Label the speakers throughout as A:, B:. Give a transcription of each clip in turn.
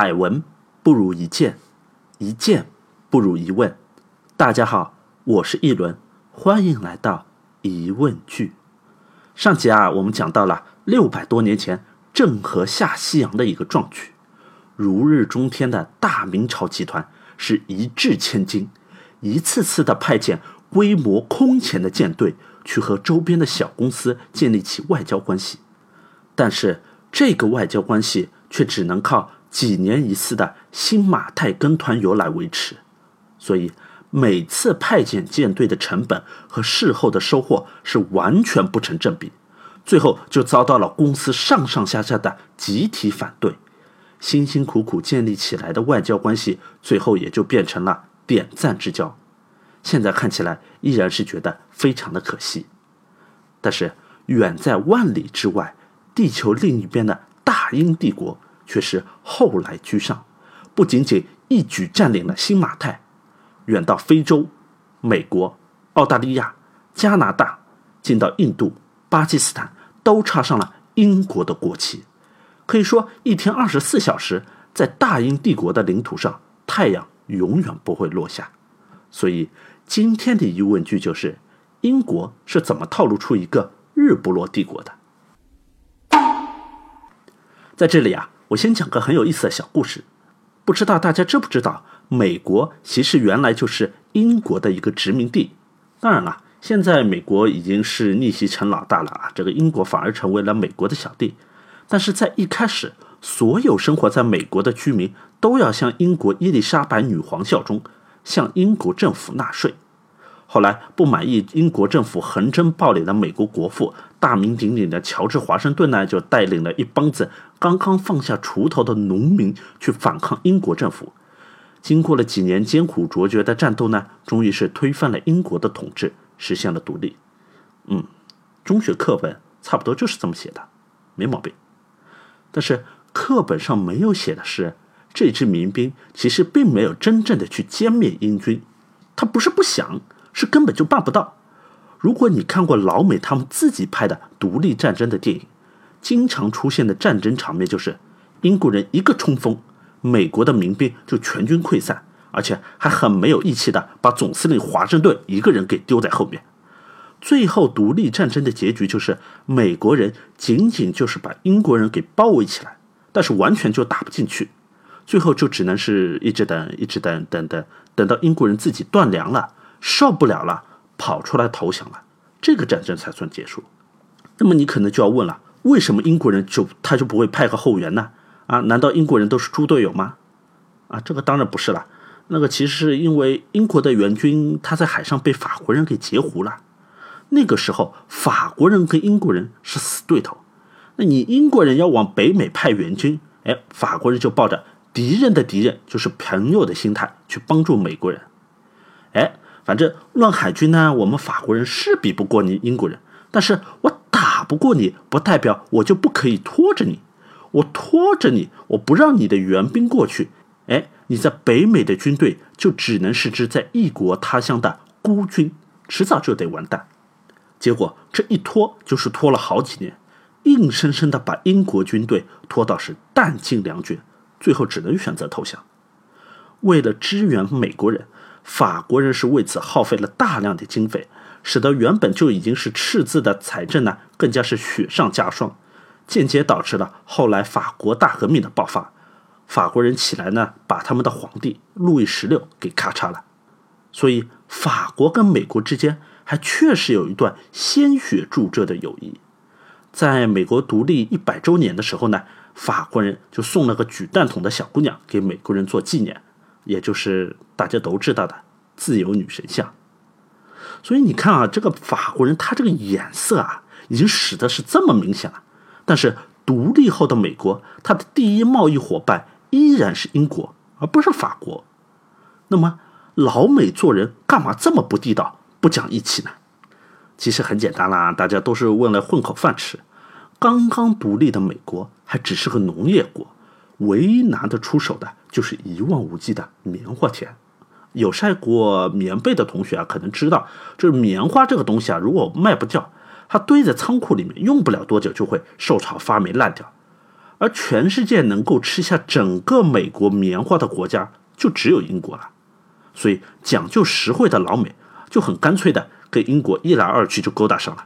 A: 百闻不如一见，一见不如一问。大家好，我是一轮，欢迎来到疑问句。上集啊，我们讲到了六百多年前郑和下西洋的一个壮举，如日中天的大明朝集团是一掷千金，一次次的派遣规模空前的舰队去和周边的小公司建立起外交关系，但是这个外交关系却只能靠。几年一次的新马泰跟团游来维持，所以每次派遣舰队的成本和事后的收获是完全不成正比，最后就遭到了公司上上下下的集体反对，辛辛苦苦建立起来的外交关系，最后也就变成了点赞之交。现在看起来依然是觉得非常的可惜，但是远在万里之外，地球另一边的大英帝国。却是后来居上，不仅仅一举占领了新马泰，远到非洲、美国、澳大利亚、加拿大，进到印度、巴基斯坦，都插上了英国的国旗。可以说，一天二十四小时，在大英帝国的领土上，太阳永远不会落下。所以，今天的疑问句就是：英国是怎么套路出一个日不落帝国的？在这里啊。我先讲个很有意思的小故事，不知道大家知不知道，美国其实原来就是英国的一个殖民地。当然了，现在美国已经是逆袭成老大了啊，这个英国反而成为了美国的小弟。但是在一开始，所有生活在美国的居民都要向英国伊丽莎白女皇效忠，向英国政府纳税。后来不满意英国政府横征暴敛的美国国父大名鼎鼎的乔治华盛顿呢，就带领了一帮子刚刚放下锄头的农民去反抗英国政府。经过了几年艰苦卓绝的战斗呢，终于是推翻了英国的统治，实现了独立。嗯，中学课本差不多就是这么写的，没毛病。但是课本上没有写的是，这支民兵其实并没有真正的去歼灭英军，他不是不想。是根本就办不到。如果你看过老美他们自己拍的独立战争的电影，经常出现的战争场面就是英国人一个冲锋，美国的民兵就全军溃散，而且还很没有义气的把总司令华盛顿一个人给丢在后面。最后独立战争的结局就是美国人仅仅就是把英国人给包围起来，但是完全就打不进去，最后就只能是一直等，一直等，等等，等到英国人自己断粮了。受不了了，跑出来投降了，这个战争才算结束。那么你可能就要问了，为什么英国人就他就不会派个后援呢？啊，难道英国人都是猪队友吗？啊，这个当然不是了。那个其实是因为英国的援军他在海上被法国人给截胡了。那个时候法国人跟英国人是死对头，那你英国人要往北美派援军，哎，法国人就抱着敌人的敌人就是朋友的心态去帮助美国人，哎。反正论海军呢，我们法国人是比不过你英国人，但是我打不过你，不代表我就不可以拖着你。我拖着你，我不让你的援兵过去，哎，你在北美的军队就只能是只在异国他乡的孤军，迟早就得完蛋。结果这一拖就是拖了好几年，硬生生的把英国军队拖到是弹尽粮绝，最后只能选择投降。为了支援美国人。法国人是为此耗费了大量的经费，使得原本就已经是赤字的财政呢，更加是雪上加霜，间接导致了后来法国大革命的爆发。法国人起来呢，把他们的皇帝路易十六给咔嚓了。所以，法国跟美国之间还确实有一段鲜血铸就的友谊。在美国独立一百周年的时候呢，法国人就送了个举弹筒的小姑娘给美国人做纪念。也就是大家都知道的自由女神像，所以你看啊，这个法国人他这个眼色啊，已经使得是这么明显了。但是独立后的美国，它的第一贸易伙伴依然是英国，而不是法国。那么老美做人干嘛这么不地道、不讲义气呢？其实很简单啦，大家都是为了混口饭吃。刚刚独立的美国还只是个农业国。唯一拿得出手的就是一望无际的棉花田。有晒过棉被的同学啊，可能知道，就是棉花这个东西啊，如果卖不掉，它堆在仓库里面，用不了多久就会受潮发霉烂掉。而全世界能够吃下整个美国棉花的国家就只有英国了，所以讲究实惠的老美就很干脆的跟英国一来二去就勾搭上了，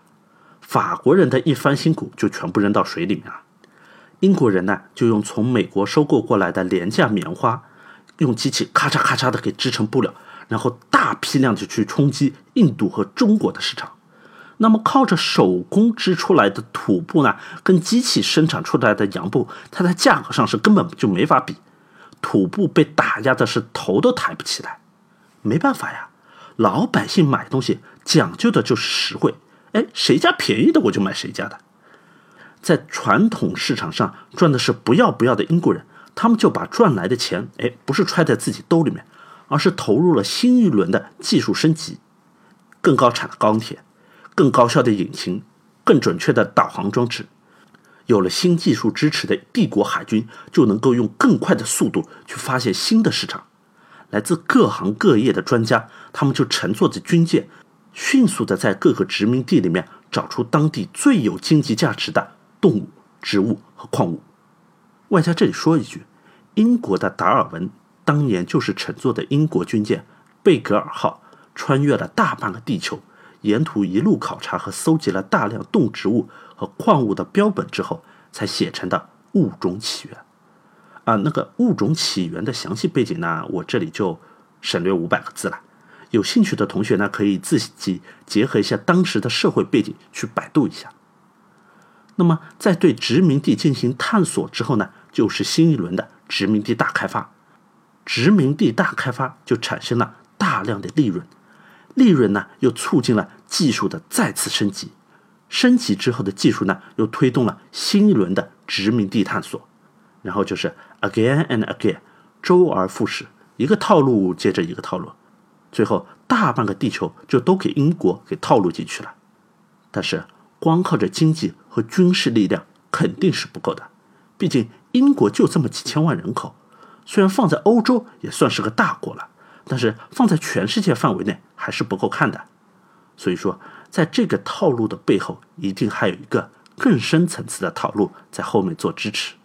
A: 法国人的一番辛苦就全部扔到水里面了，英国人呢就用从美国收购过来的廉价棉花，用机器咔嚓咔嚓的给织成布料，然后大批量的去冲击印度和中国的市场。那么靠着手工织出来的土布呢，跟机器生产出来的洋布，它在价格上是根本就没法比。土布被打压的是头都抬不起来，没办法呀，老百姓买东西讲究的就是实惠，哎，谁家便宜的我就买谁家的。在传统市场上赚的是不要不要的英国人，他们就把赚来的钱，哎，不是揣在自己兜里面，而是投入了新一轮的技术升级，更高产的钢铁。更高效的引擎，更准确的导航装置，有了新技术支持的帝国海军，就能够用更快的速度去发现新的市场。来自各行各业的专家，他们就乘坐着军舰，迅速的在各个殖民地里面找出当地最有经济价值的动物、植物和矿物。外加这里说一句，英国的达尔文当年就是乘坐的英国军舰贝格尔号，穿越了大半个地球。沿途一路考察和搜集了大量动植物和矿物的标本之后，才写成的《物种起源》啊，那个《物种起源》的详细背景呢，我这里就省略五百个字了。有兴趣的同学呢，可以自己结合一下当时的社会背景去百度一下。那么，在对殖民地进行探索之后呢，就是新一轮的殖民地大开发。殖民地大开发就产生了大量的利润。利润呢，又促进了技术的再次升级，升级之后的技术呢，又推动了新一轮的殖民地探索，然后就是 again and again，周而复始，一个套路接着一个套路，最后大半个地球就都给英国给套路进去了。但是光靠着经济和军事力量肯定是不够的，毕竟英国就这么几千万人口，虽然放在欧洲也算是个大国了。但是放在全世界范围内还是不够看的，所以说在这个套路的背后，一定还有一个更深层次的套路在后面做支持。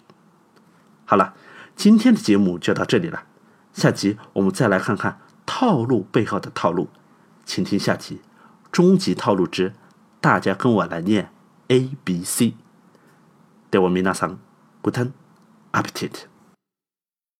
A: 好了，今天的节目就到这里了，下集我们再来看看套路背后的套路，请听下集《终极套路之大家跟我来念 A B C》。对我米娜桑，Guten Appetit。